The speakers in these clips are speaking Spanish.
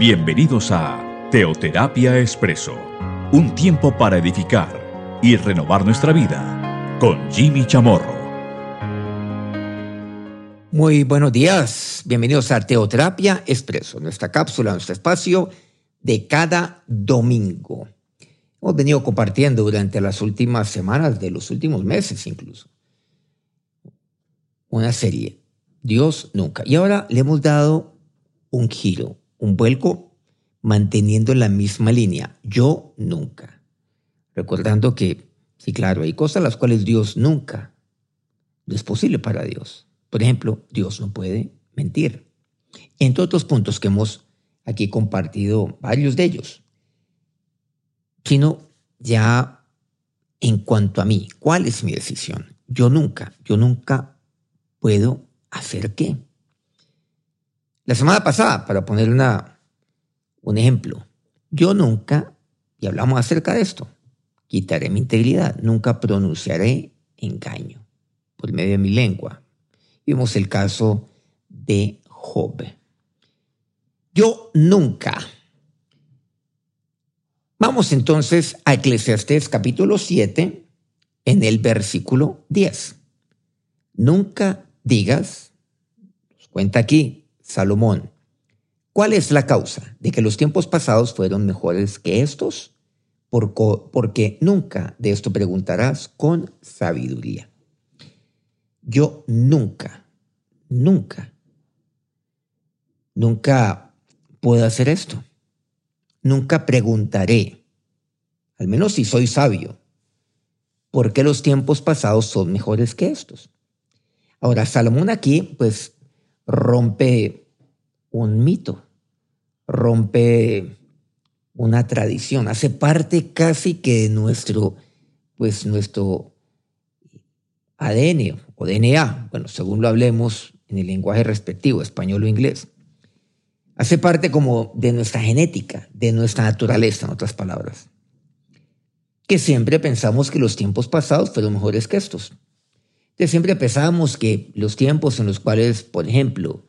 Bienvenidos a Teoterapia Expreso, un tiempo para edificar y renovar nuestra vida con Jimmy Chamorro. Muy buenos días, bienvenidos a Teoterapia Expreso, nuestra cápsula, nuestro espacio de cada domingo. Hemos venido compartiendo durante las últimas semanas, de los últimos meses incluso, una serie, Dios nunca. Y ahora le hemos dado un giro, un vuelco manteniendo la misma línea. Yo nunca. Recordando que, sí, claro, hay cosas las cuales Dios nunca no es posible para Dios. Por ejemplo, Dios no puede mentir. Entre otros puntos que hemos aquí compartido, varios de ellos. Sino ya en cuanto a mí, ¿cuál es mi decisión? Yo nunca, yo nunca puedo hacer qué. La semana pasada, para poner una, un ejemplo, yo nunca, y hablamos acerca de esto, quitaré mi integridad, nunca pronunciaré engaño por medio de mi lengua. Vimos el caso de Job. Yo nunca. Vamos entonces a Eclesiastés capítulo 7 en el versículo 10. Nunca digas, cuenta aquí, Salomón, ¿cuál es la causa de que los tiempos pasados fueron mejores que estos? Porque nunca de esto preguntarás con sabiduría. Yo nunca, nunca, nunca puedo hacer esto. Nunca preguntaré, al menos si soy sabio, por qué los tiempos pasados son mejores que estos. Ahora, Salomón aquí, pues, rompe un mito, rompe una tradición, hace parte casi que de nuestro, pues nuestro ADN o DNA, bueno, según lo hablemos en el lenguaje respectivo, español o inglés. Hace parte como de nuestra genética, de nuestra naturaleza, en otras palabras. Que siempre pensamos que los tiempos pasados fueron mejores que estos siempre pensábamos que los tiempos en los cuales, por ejemplo,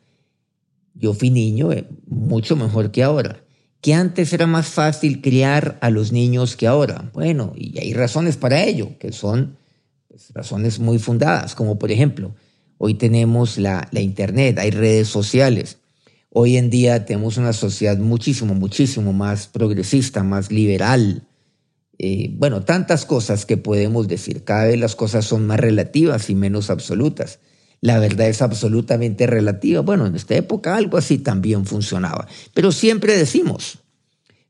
yo fui niño, eh, mucho mejor que ahora. Que antes era más fácil criar a los niños que ahora. Bueno, y hay razones para ello, que son pues, razones muy fundadas, como por ejemplo, hoy tenemos la, la Internet, hay redes sociales. Hoy en día tenemos una sociedad muchísimo, muchísimo más progresista, más liberal, eh, bueno, tantas cosas que podemos decir. Cada vez las cosas son más relativas y menos absolutas. La verdad es absolutamente relativa. Bueno, en esta época algo así también funcionaba. Pero siempre decimos,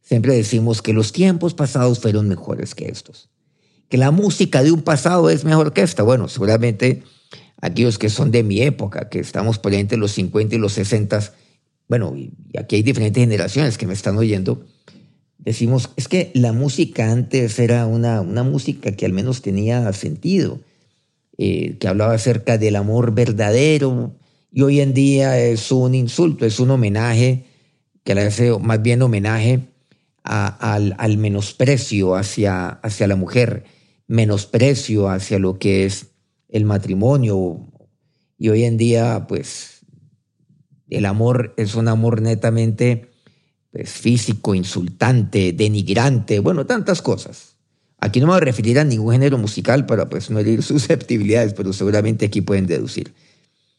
siempre decimos que los tiempos pasados fueron mejores que estos. Que la música de un pasado es mejor que esta. Bueno, seguramente aquellos que son de mi época, que estamos por entre los 50 y los 60, bueno, y aquí hay diferentes generaciones que me están oyendo, decimos, es que la música antes era una, una música que al menos tenía sentido, eh, que hablaba acerca del amor verdadero, y hoy en día es un insulto, es un homenaje, que le hace más bien homenaje al, al, menosprecio hacia, hacia la mujer, menosprecio hacia lo que es el matrimonio. Y hoy en día, pues, el amor es un amor netamente pues, físico, insultante, denigrante, bueno, tantas cosas. Aquí no me voy a referir a ningún género musical para pues, no herir susceptibilidades, pero seguramente aquí pueden deducir.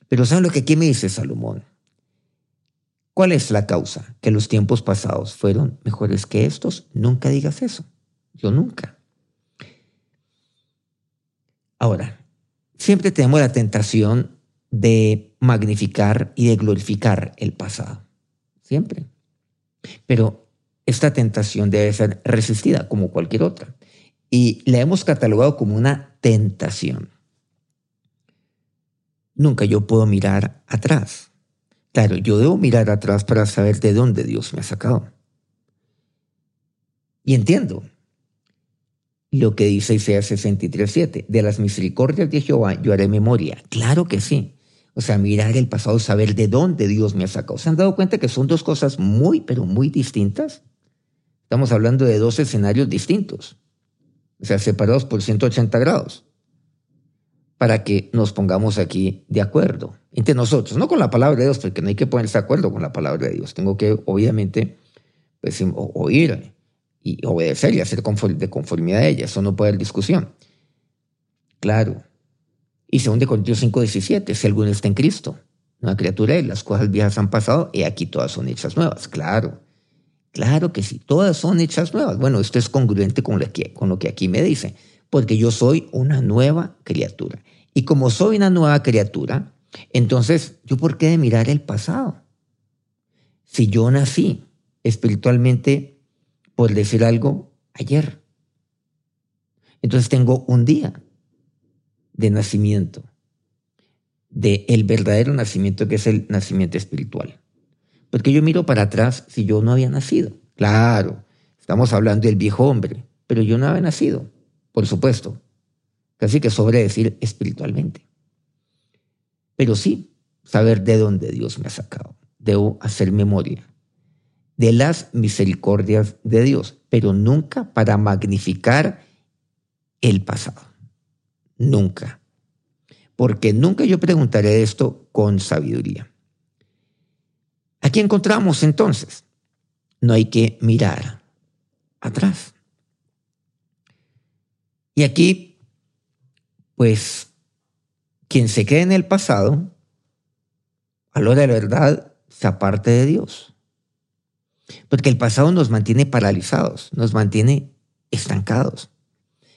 Pero ¿saben lo que aquí me dice Salomón? ¿Cuál es la causa? Que los tiempos pasados fueron mejores que estos. Nunca digas eso. Yo nunca. Ahora, siempre tenemos la tentación de magnificar y de glorificar el pasado. Siempre. Pero esta tentación debe ser resistida como cualquier otra. Y la hemos catalogado como una tentación. Nunca yo puedo mirar atrás. Claro, yo debo mirar atrás para saber de dónde Dios me ha sacado. Y entiendo lo que dice Isaías 63.7. De las misericordias de Jehová yo haré memoria. Claro que sí. O sea, mirar el pasado, saber de dónde Dios me ha sacado. ¿Se han dado cuenta que son dos cosas muy, pero muy distintas? Estamos hablando de dos escenarios distintos. O sea, separados por 180 grados. Para que nos pongamos aquí de acuerdo entre nosotros. No con la palabra de Dios, porque no hay que ponerse de acuerdo con la palabra de Dios. Tengo que, obviamente, pues oír y obedecer y hacer de conformidad a ella. Eso no puede haber discusión. Claro. Y 2 Corintios 5, 17, si alguno está en Cristo, una criatura de las cosas viejas han pasado y aquí todas son hechas nuevas. Claro. Claro que sí, todas son hechas nuevas. Bueno, esto es congruente con lo que, con lo que aquí me dice, porque yo soy una nueva criatura. Y como soy una nueva criatura, entonces, ¿yo por qué de mirar el pasado? Si yo nací espiritualmente, por decir algo, ayer. Entonces tengo un día de nacimiento, de el verdadero nacimiento que es el nacimiento espiritual. Porque yo miro para atrás si yo no había nacido. Claro, estamos hablando del viejo hombre, pero yo no había nacido, por supuesto. Casi que sobre decir espiritualmente. Pero sí, saber de dónde Dios me ha sacado. Debo hacer memoria de las misericordias de Dios, pero nunca para magnificar el pasado. Nunca. Porque nunca yo preguntaré esto con sabiduría. Aquí encontramos entonces, no hay que mirar atrás. Y aquí, pues, quien se quede en el pasado, a lo de la verdad, se aparte de Dios. Porque el pasado nos mantiene paralizados, nos mantiene estancados.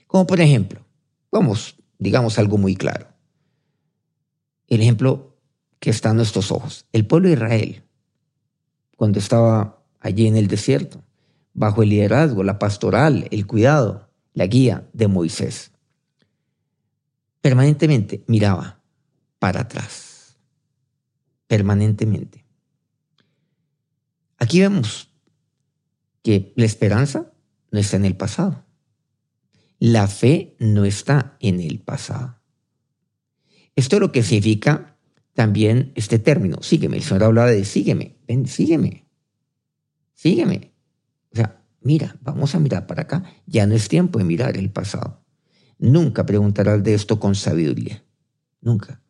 Como por ejemplo, vamos, digamos algo muy claro. El ejemplo que está en nuestros ojos. El pueblo de Israel, cuando estaba allí en el desierto, bajo el liderazgo, la pastoral, el cuidado, la guía de Moisés, permanentemente miraba para atrás, permanentemente. Aquí vemos que la esperanza no está en el pasado. La fe no está en el pasado. Esto es lo que significa también este término, sígueme. El Señor hablaba de sígueme, ven, sígueme, sígueme. O sea, mira, vamos a mirar para acá. Ya no es tiempo de mirar el pasado. Nunca preguntarás de esto con sabiduría. Nunca.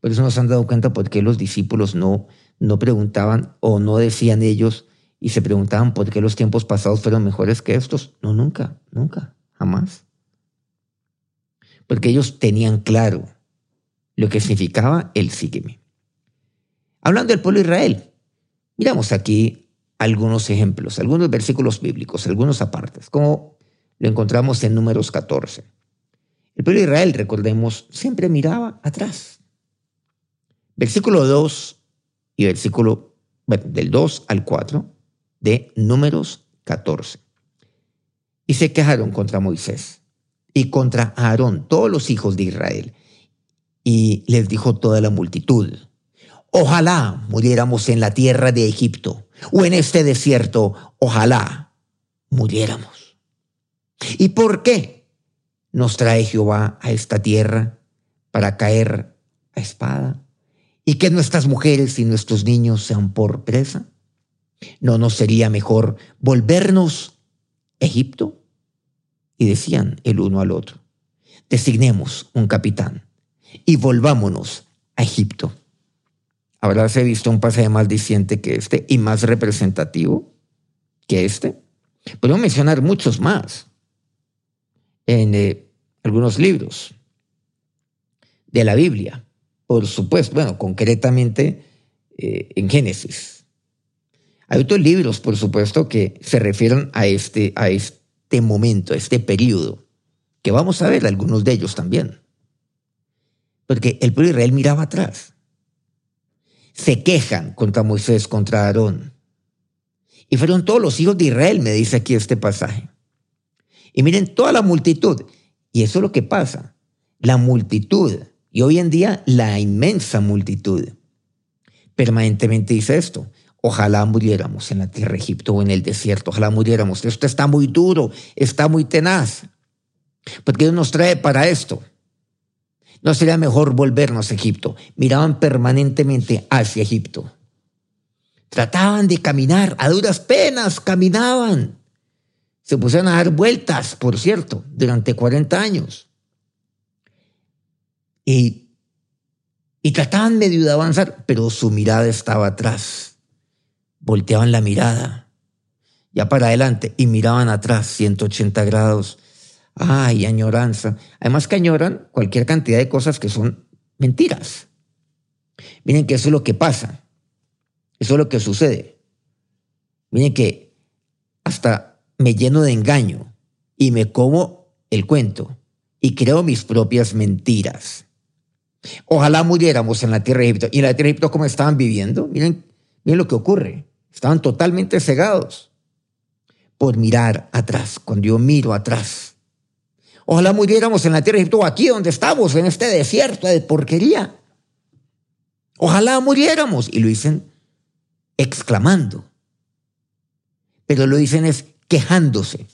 Por eso nos han dado cuenta por qué los discípulos no, no preguntaban o no decían ellos y se preguntaban por qué los tiempos pasados fueron mejores que estos. No, nunca, nunca, jamás. Porque ellos tenían claro lo que significaba el sígueme. Hablando del pueblo de Israel, miramos aquí algunos ejemplos, algunos versículos bíblicos, algunos apartes, como lo encontramos en números 14. El pueblo de Israel, recordemos, siempre miraba atrás. Versículo 2 y versículo del 2 al 4 de números 14. Y se quejaron contra Moisés y contra Aarón, todos los hijos de Israel. Y les dijo toda la multitud, ojalá muriéramos en la tierra de Egipto o en este desierto, ojalá muriéramos. ¿Y por qué nos trae Jehová a esta tierra para caer a espada y que nuestras mujeres y nuestros niños sean por presa? ¿No nos sería mejor volvernos a Egipto? Y decían el uno al otro, designemos un capitán y volvámonos a Egipto. ¿Habráse visto un pasaje más diciente que este y más representativo que este? Podemos mencionar muchos más en eh, algunos libros de la Biblia, por supuesto, bueno, concretamente eh, en Génesis. Hay otros libros, por supuesto, que se refieren a este, a este momento, a este periodo, que vamos a ver algunos de ellos también. Porque el pueblo de Israel miraba atrás. Se quejan contra Moisés, contra Aarón. Y fueron todos los hijos de Israel, me dice aquí este pasaje. Y miren toda la multitud. Y eso es lo que pasa. La multitud. Y hoy en día la inmensa multitud. Permanentemente dice esto. Ojalá muriéramos en la tierra de Egipto o en el desierto. Ojalá muriéramos. Esto está muy duro, está muy tenaz. Porque Dios nos trae para esto. ¿No sería mejor volvernos a Egipto? Miraban permanentemente hacia Egipto. Trataban de caminar, a duras penas caminaban. Se pusieron a dar vueltas, por cierto, durante 40 años. Y, y trataban medio de avanzar, pero su mirada estaba atrás. Volteaban la mirada ya para adelante, y miraban atrás, 180 grados. Ay, añoranza. Además que añoran cualquier cantidad de cosas que son mentiras. Miren que eso es lo que pasa. Eso es lo que sucede. Miren que hasta me lleno de engaño y me como el cuento y creo mis propias mentiras. Ojalá muriéramos en la tierra de Egipto. ¿Y en la tierra de Egipto cómo estaban viviendo? Miren, miren lo que ocurre. Estaban totalmente cegados por mirar atrás. Cuando yo miro atrás. Ojalá muriéramos en la tierra de Egipto, aquí donde estamos, en este desierto de porquería. Ojalá muriéramos. Y lo dicen exclamando. Pero lo dicen es quejándose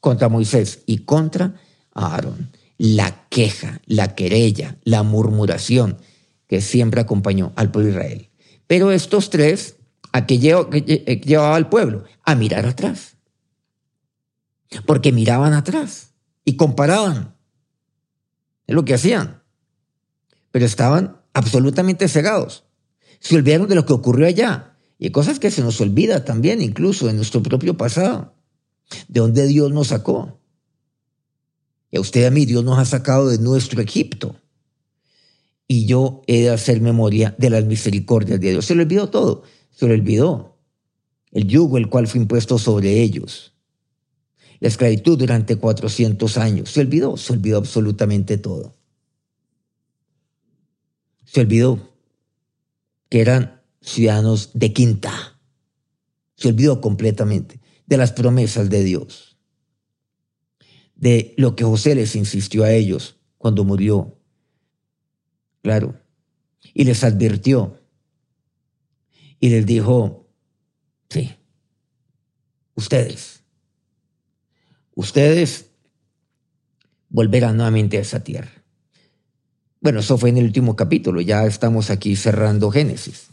contra Moisés y contra Aarón. La queja, la querella, la murmuración que siempre acompañó al pueblo de Israel. Pero estos tres, ¿a qué llevaba al pueblo? A mirar atrás. Porque miraban atrás y comparaban. Es lo que hacían. Pero estaban absolutamente cegados. Se olvidaron de lo que ocurrió allá. Y cosas que se nos olvida también, incluso en nuestro propio pasado. De dónde Dios nos sacó. Y a usted y a mí Dios nos ha sacado de nuestro Egipto. Y yo he de hacer memoria de las misericordias de Dios. Se le olvidó todo. Se le olvidó el yugo el cual fue impuesto sobre ellos. La esclavitud durante 400 años. Se olvidó, se olvidó absolutamente todo. Se olvidó que eran ciudadanos de quinta. Se olvidó completamente de las promesas de Dios, de lo que José les insistió a ellos cuando murió. Claro. Y les advirtió. Y les dijo, sí, ustedes, ustedes volverán nuevamente a esa tierra. Bueno, eso fue en el último capítulo, ya estamos aquí cerrando Génesis,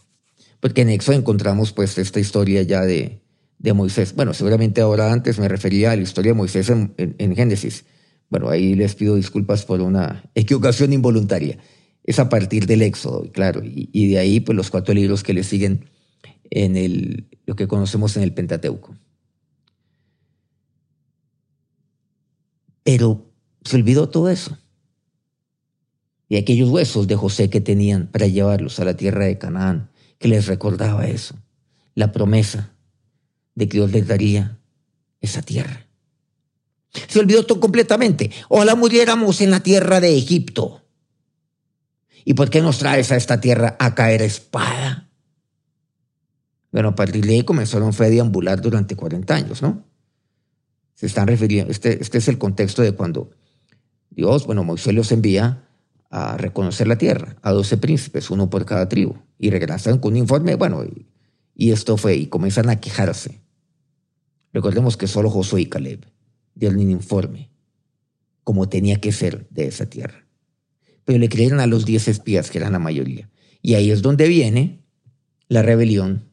porque en Éxodo encontramos pues esta historia ya de, de Moisés. Bueno, seguramente ahora antes me refería a la historia de Moisés en, Génesis. Bueno, ahí les pido disculpas por una equivocación involuntaria. Es a partir del Éxodo, claro, y, de ahí pues los cuatro libros que le siguen en el, lo que conocemos en el Pentateuco. Pero se olvidó todo eso. Y aquellos huesos de José que tenían para llevarlos a la tierra de Canaán, que les recordaba eso, la promesa de que Dios les daría esa tierra. Se olvidó todo completamente. Ojalá muriéramos en la tierra de Egipto. ¿Y por qué nos traes a esta tierra a caer espada? Bueno, a partir de comenzaron a deambular durante 40 años, ¿no? Se están refiriendo, este, este es el contexto de cuando Dios, bueno, Moisés los envía a reconocer la tierra, a 12 príncipes, uno por cada tribu, y regresaron con un informe, bueno, y, esto fue, y comienzan a quejarse. Recordemos que solo Josué y Caleb dieron un informe, como tenía que ser de esa tierra. Pero le creyeron a los diez espías, que eran la mayoría. Y ahí es donde viene la rebelión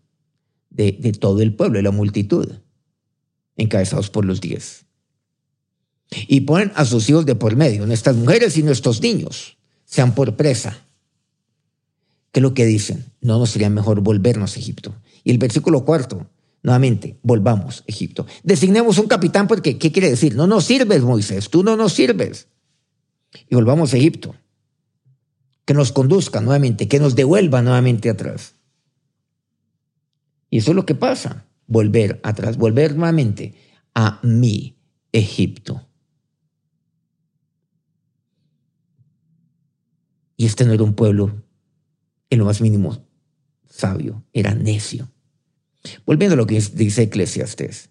de, de todo el pueblo, de la multitud, encabezados por los diez. Y ponen a sus hijos de por medio, nuestras mujeres y nuestros niños, sean por presa. ¿Qué es lo que dicen? No nos sería mejor volvernos a Egipto. Y el versículo cuarto, Nuevamente, volvamos a Egipto. Designemos un capitán porque, ¿qué quiere decir? No nos sirves, Moisés, tú no nos sirves. Y volvamos a Egipto. Que nos conduzca nuevamente, que nos devuelva nuevamente atrás. Y eso es lo que pasa, volver atrás, volver nuevamente a mi Egipto. Y este no era un pueblo en lo más mínimo sabio, era necio. Volviendo a lo que dice Eclesiastes,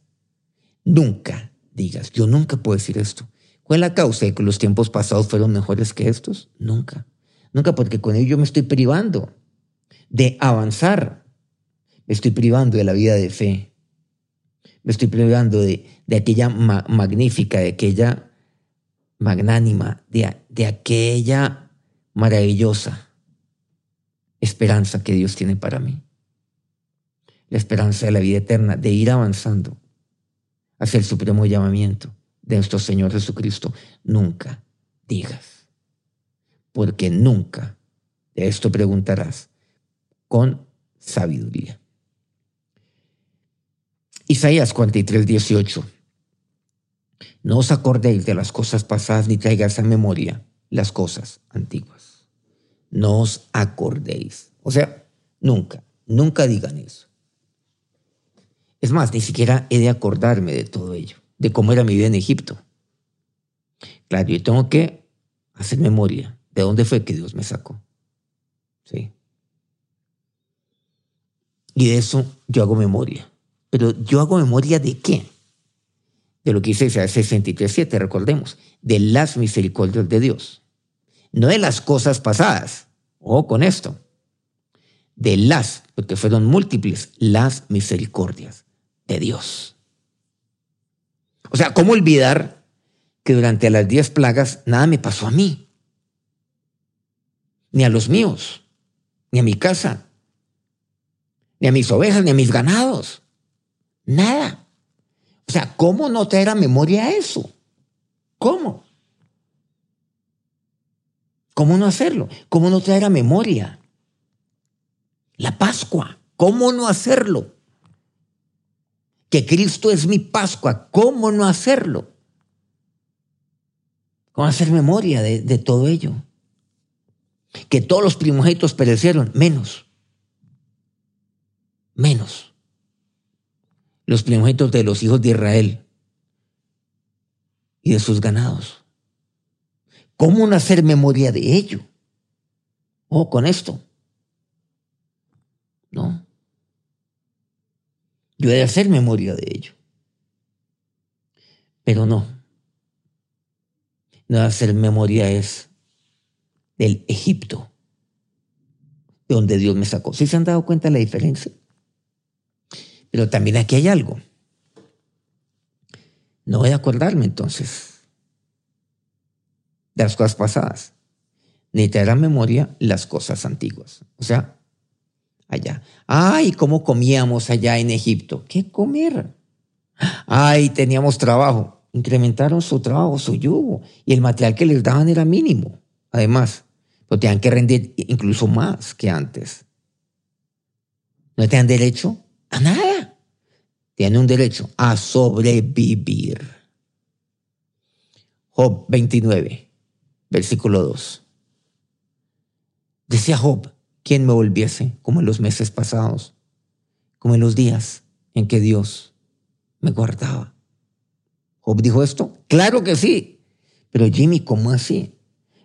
nunca digas, yo nunca puedo decir esto. ¿Cuál es la causa de que los tiempos pasados fueron mejores que estos? Nunca. Nunca porque con ello yo me estoy privando de avanzar. Estoy privando de la vida de fe. Me estoy privando de, aquella magnífica, de aquella magnánima, de, de aquella maravillosa esperanza que Dios tiene para mí la esperanza de la vida eterna, de ir avanzando hacia el supremo llamamiento de nuestro Señor Jesucristo. Nunca digas, porque nunca de esto preguntarás con sabiduría. Isaías 43, 18. No os acordéis de las cosas pasadas ni traigáis a memoria las cosas antiguas. No os acordéis. O sea, nunca, nunca digan eso. Es más, ni siquiera he de acordarme de todo ello, de cómo era mi vida en Egipto. Claro, yo tengo que hacer memoria de dónde fue que Dios me sacó. ¿Sí? Y de eso yo hago memoria. Pero yo hago memoria de qué? De lo que dice Isaías 63.7, recordemos, de las misericordias de Dios. No de las cosas pasadas. O con esto. De las, porque fueron múltiples, las misericordias de Dios. O sea, ¿cómo olvidar que durante las diez plagas nada me pasó a mí? Ni a los míos, ni a mi casa, ni a mis ovejas, ni a mis ganados. Nada. O sea, ¿cómo no traer a memoria eso? ¿Cómo? ¿Cómo no hacerlo? ¿Cómo no traer a memoria? La Pascua. ¿Cómo no hacerlo? Que Cristo es mi Pascua. ¿Cómo no hacerlo? ¿Cómo hacer memoria de, todo ello? Que todos los primogénitos perecieron, menos. Menos los primogénitos de los hijos de Israel y de sus ganados. ¿Cómo no hacer memoria de ello? Oh, con esto. No. Yo he de hacer memoria de ello. Pero no. No hacer memoria es del Egipto, de donde Dios me sacó. ¿Sí se han dado cuenta de la diferencia? Pero también aquí hay algo. No voy a acordarme entonces de las cosas pasadas, ni traer a memoria las cosas antiguas. O sea, allá. Ay, cómo comíamos allá en Egipto. ¿Qué comer? Ay, teníamos trabajo. Incrementaron su trabajo, su yugo, y el material que les daban era mínimo. Además, lo tenían que rendir incluso más que antes. No tenían derecho a nada. Tiene un derecho a sobrevivir. Job 29, versículo 2. Decía Job, ¿quién me volviese como en los meses pasados, como en los días en que Dios me guardaba? ¿Job dijo esto? Claro que sí. Pero Jimmy, ¿cómo así?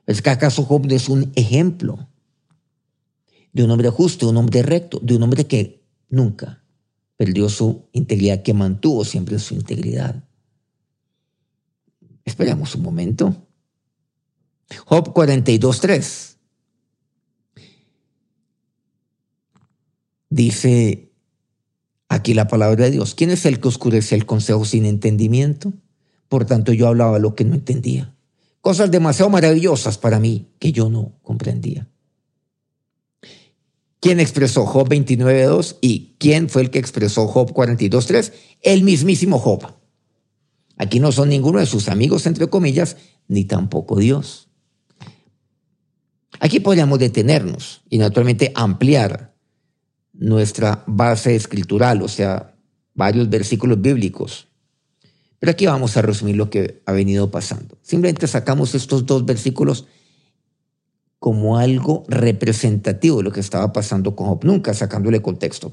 ¿Es que acaso Job es un ejemplo de un hombre justo, de un hombre recto, de un hombre que nunca perdió su integridad, que mantuvo siempre su integridad. Esperamos un momento. Job 42.3. Dice aquí la palabra de Dios. ¿Quién es el que oscurece el consejo sin entendimiento? Por tanto, yo hablaba lo que no entendía. Cosas demasiado maravillosas para mí que yo no comprendía. ¿Quién expresó Job 29.2 y quién fue el que expresó Job 42.3? El mismísimo Job. Aquí no son ninguno de sus amigos, entre comillas, ni tampoco Dios. Aquí podríamos detenernos y naturalmente ampliar nuestra base escritural, o sea, varios versículos bíblicos. Pero aquí vamos a resumir lo que ha venido pasando. Simplemente sacamos estos dos versículos como algo representativo de lo que estaba pasando con Job, nunca sacándole contexto.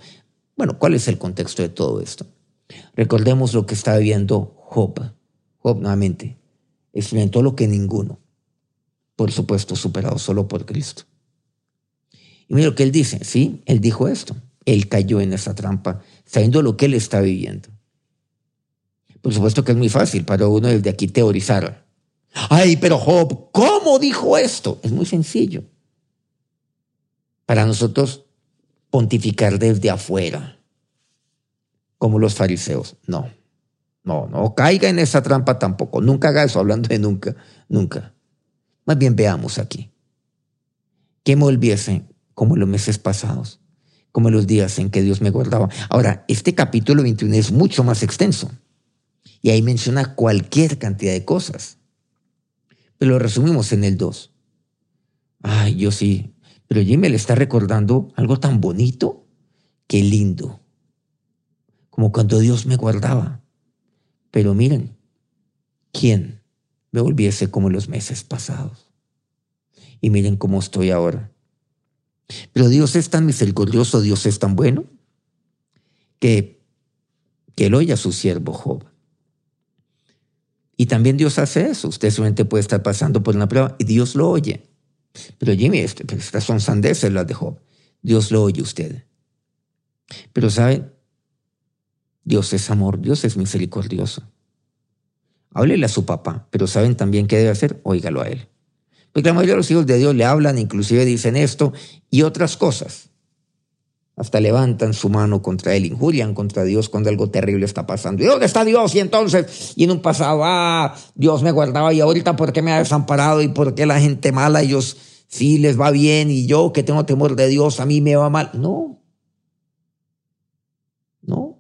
Bueno, ¿cuál es el contexto de todo esto? Recordemos lo que está viviendo Job. Job nuevamente experimentó lo que ninguno, por supuesto, superado solo por Cristo. Y mira lo que él dice, sí, él dijo esto. Él cayó en esa trampa sabiendo lo que él está viviendo. Por supuesto que es muy fácil para uno desde aquí teorizar Ay, pero Job, ¿cómo dijo esto? Es muy sencillo. Para nosotros pontificar desde afuera, como los fariseos. No, no, no caiga en esa trampa tampoco. Nunca haga eso, hablando de nunca, nunca. Más bien veamos aquí. Que me volviese como los meses pasados, como los días en que Dios me guardaba. Ahora, este capítulo 21 es mucho más extenso y ahí menciona cualquier cantidad de cosas lo resumimos en el 2. Ay, yo sí. Pero Jimmy le está recordando algo tan bonito. Qué lindo. como cuando Dios me guardaba. Pero miren, ¿quién me volviese como en los meses pasados? Y miren cómo estoy ahora. Pero Dios es tan misericordioso, Dios es tan bueno, que, que él oye a su siervo Job. Y también Dios hace eso. Usted solamente puede estar pasando por una prueba y Dios lo oye. Pero Jimmy, este, pues, estas son sandeces las de Job. Dios lo oye usted. Pero ¿saben? Dios es amor, Dios es misericordioso. Háblele a su papá, pero ¿saben también qué debe hacer? Óigalo a él. Porque la mayoría de los hijos de Dios le hablan, inclusive dicen esto y otras cosas. Hasta levantan su mano contra él, injurian contra Dios cuando algo terrible está pasando. ¿Y dónde está Dios? Y entonces, y en un pasado, ah, Dios me guardaba y ahorita, ¿por qué me ha desamparado? ¿Y por qué la gente mala, ellos sí les va bien y yo que tengo temor de Dios, a mí me va mal? No. No.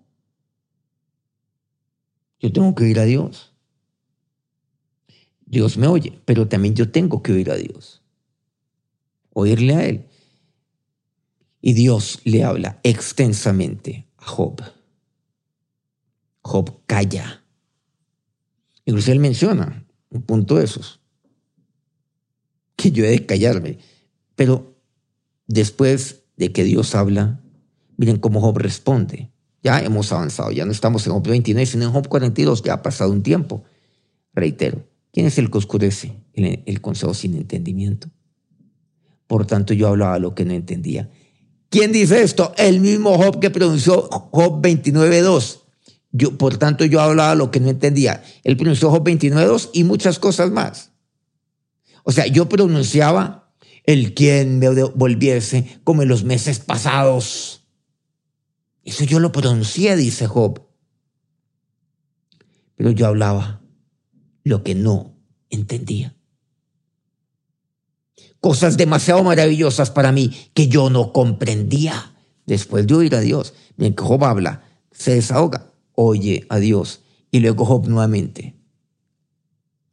Yo tengo que oír a Dios. Dios me oye, pero también yo tengo que oír a Dios. Oírle a Él. Y Dios le habla extensamente a Job. Job calla. Incluso él menciona un punto de esos, que yo he de callarme. Pero después de que Dios habla, miren cómo Job responde. Ya hemos avanzado, ya no estamos en Job 29, sino en Job 42, ya ha pasado un tiempo. Reitero, ¿quién es el que oscurece el, el consejo sin entendimiento? Por tanto, yo hablaba lo que no entendía ¿Quién dice esto? El mismo Job que pronunció Job 29.2. Yo, por tanto, yo hablaba lo que no entendía. Él pronunció Job 29.2 y muchas cosas más. O sea, yo pronunciaba el quien me volviese como en los meses pasados. Eso yo lo pronuncié, dice Job. Pero yo hablaba lo que no entendía cosas demasiado maravillosas para mí que yo no comprendía. Después de oír a Dios, bien que Job habla, se desahoga, oye a Dios y luego Job nuevamente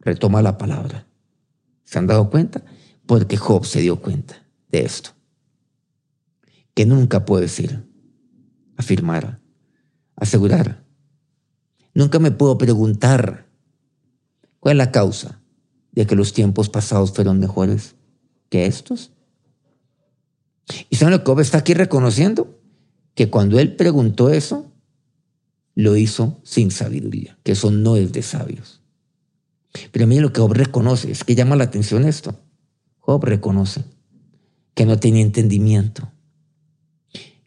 retoma la palabra. ¿Se han dado cuenta? Porque Job se dio cuenta de esto. Que nunca puedo decir, afirmar, asegurar. Nunca me puedo preguntar cuál es la causa de que los tiempos pasados fueron mejores que estos. ¿Y que Job está aquí reconociendo? Que cuando él preguntó eso, lo hizo sin sabiduría, que eso no es de sabios. Pero mí lo que Job reconoce, es que llama la atención esto. Job reconoce que no tenía entendimiento,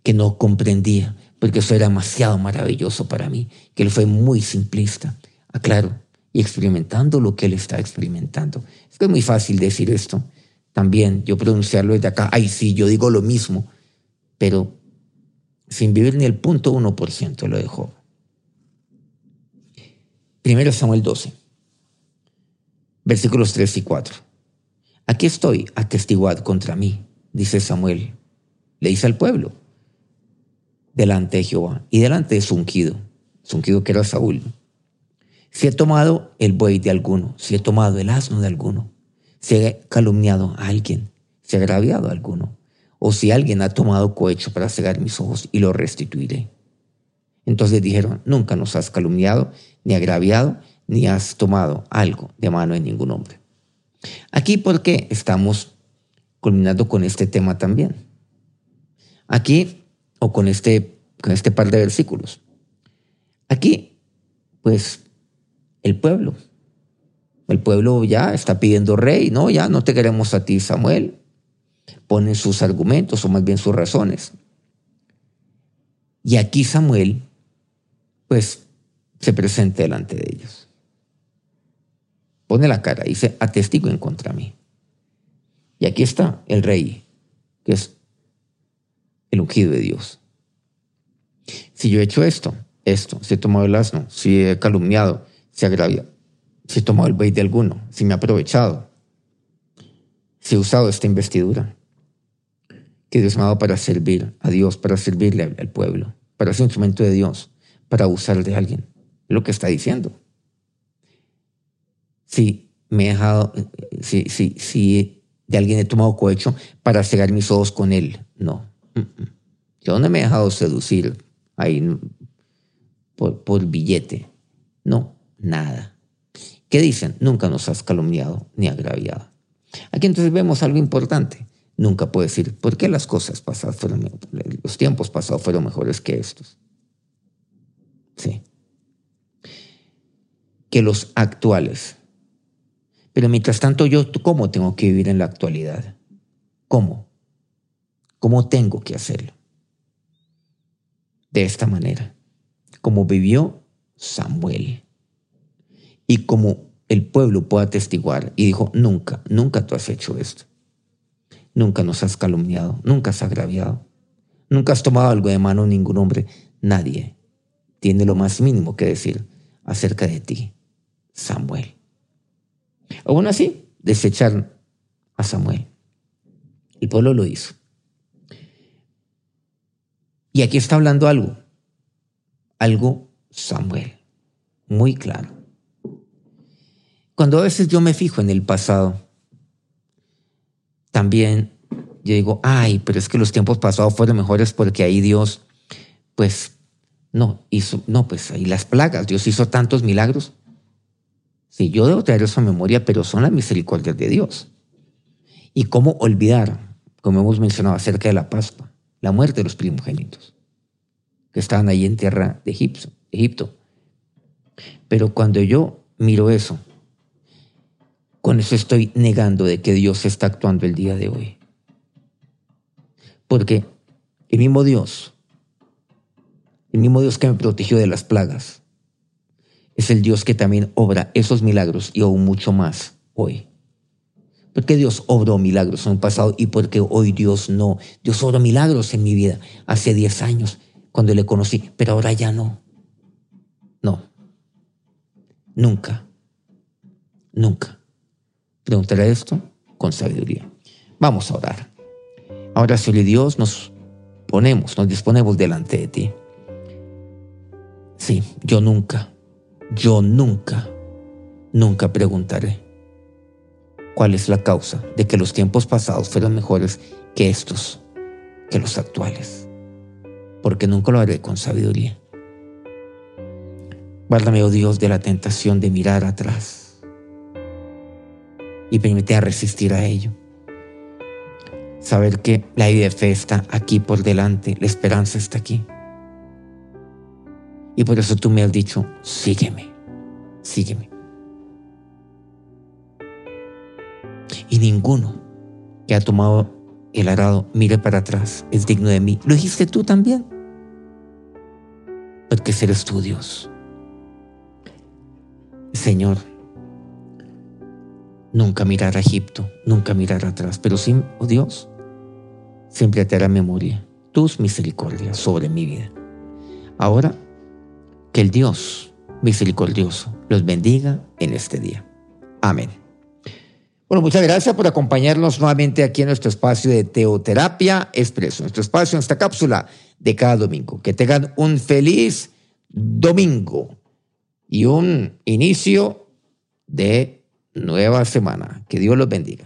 que no comprendía, porque eso era demasiado maravilloso para mí, que él fue muy simplista, aclaro, y experimentando lo que él está experimentando. Es que es muy fácil decir esto, también yo pronunciarlo desde acá, ay sí, yo digo lo mismo, pero sin vivir ni el punto uno por ciento lo dejó. Primero Samuel 12, versículos 3 y 4. Aquí estoy, atestiguad contra mí, dice Samuel. Le dice al pueblo, delante de Jehová y delante de su ungido que era Saúl. Si he tomado el buey de alguno, si he tomado el asno de alguno, si he calumniado a alguien, si he agraviado a alguno, o si alguien ha tomado cohecho para cegar mis ojos y lo restituiré. Entonces dijeron, nunca nos has calumniado, ni agraviado, ni has tomado algo de mano de ningún hombre. Aquí, ¿por qué estamos culminando con este tema también? Aquí, o con este, con este par de versículos. Aquí, pues, el pueblo el pueblo ya está pidiendo rey, no, ya no te queremos a ti, Samuel. Ponen sus argumentos o más bien sus razones. Y aquí Samuel, pues, se presenta delante de ellos. Pone la cara dice, en contra mí. Y aquí está el rey, que es el ungido de Dios. Si yo he hecho esto, esto, si he tomado el asno, si he calumniado, si he si he tomado el buey de alguno, si me he aprovechado, si he usado esta investidura que Dios me ha dado para servir a Dios, para servirle al, pueblo, para ser instrumento de Dios, para usar de alguien. lo que está diciendo. Si me he dejado, si, si, si de alguien he tomado cohecho para cegar mis ojos con él, no. Yo no me he dejado seducir. Ahí por, por billete. No, nada. ¿Qué dicen? Nunca nos has calumniado ni agraviado. Aquí entonces vemos algo importante. Nunca puede decir, ¿por qué las cosas pasadas fueron, los tiempos pasados fueron mejores que estos? Sí. Que los actuales. Pero mientras tanto, yo, ¿cómo tengo que vivir en la actualidad? ¿Cómo? ¿Cómo tengo que hacerlo? De esta manera, como vivió Samuel y como el pueblo puede atestiguar y dijo, nunca, nunca tú has hecho esto. Nunca nos has calumniado, nunca has agraviado, nunca has tomado algo de mano ningún hombre. Nadie tiene lo más mínimo que decir acerca de ti, Samuel. Aún así, desecharon a Samuel. El pueblo lo hizo. Y aquí está hablando algo, algo Samuel, muy claro. Cuando a veces yo me fijo en el pasado, también yo digo, ay, pero es que los tiempos pasados fueron mejores porque ahí Dios, pues, no, hizo, no, pues ahí las plagas, Dios hizo tantos milagros. Sí, yo debo traer eso a memoria, pero son las misericordias de Dios. ¿Y cómo olvidar, como hemos mencionado acerca de la Pascua, la muerte de los primogénitos, que estaban ahí en tierra de Egipto? Egipto. Pero cuando yo miro eso, con eso estoy negando de que Dios está actuando el día de hoy. Porque el mismo Dios, el mismo Dios que me protegió de las plagas, es el Dios que también obra esos milagros y aún mucho más hoy. Porque Dios obró milagros en un pasado y porque hoy Dios no. Dios obró milagros en mi vida hace 10 años cuando le conocí, pero ahora ya no. No. Nunca. Nunca. Preguntaré esto con sabiduría. Vamos a orar. Ahora, Señor Dios, nos ponemos, nos disponemos delante de ti. Sí, yo nunca, yo nunca, nunca preguntaré cuál es la causa de que los tiempos pasados fueron mejores que estos, que los actuales. Porque nunca lo haré con sabiduría. Guárdame, oh Dios, de la tentación de mirar atrás y permite resistir a ello. Saber que la vida de fe está aquí por delante, la esperanza está aquí. Y por eso tú me has dicho, sígueme, sígueme. Y ninguno que ha tomado el arado mire para atrás, es digno de mí. Lo dijiste tú también. Porque eres tú, Dios. Señor, nunca mirar a Egipto, nunca mirar atrás, pero sí, oh Dios, siempre te hará memoria tus misericordias sobre mi vida. Ahora, que el Dios misericordioso los bendiga en este día. Amén. Bueno, muchas gracias por acompañarnos nuevamente aquí en nuestro espacio de Teoterapia Expreso, nuestro espacio en esta cápsula de cada domingo. Que tengan un feliz domingo y un inicio de nueva semana. Que Dios los bendiga.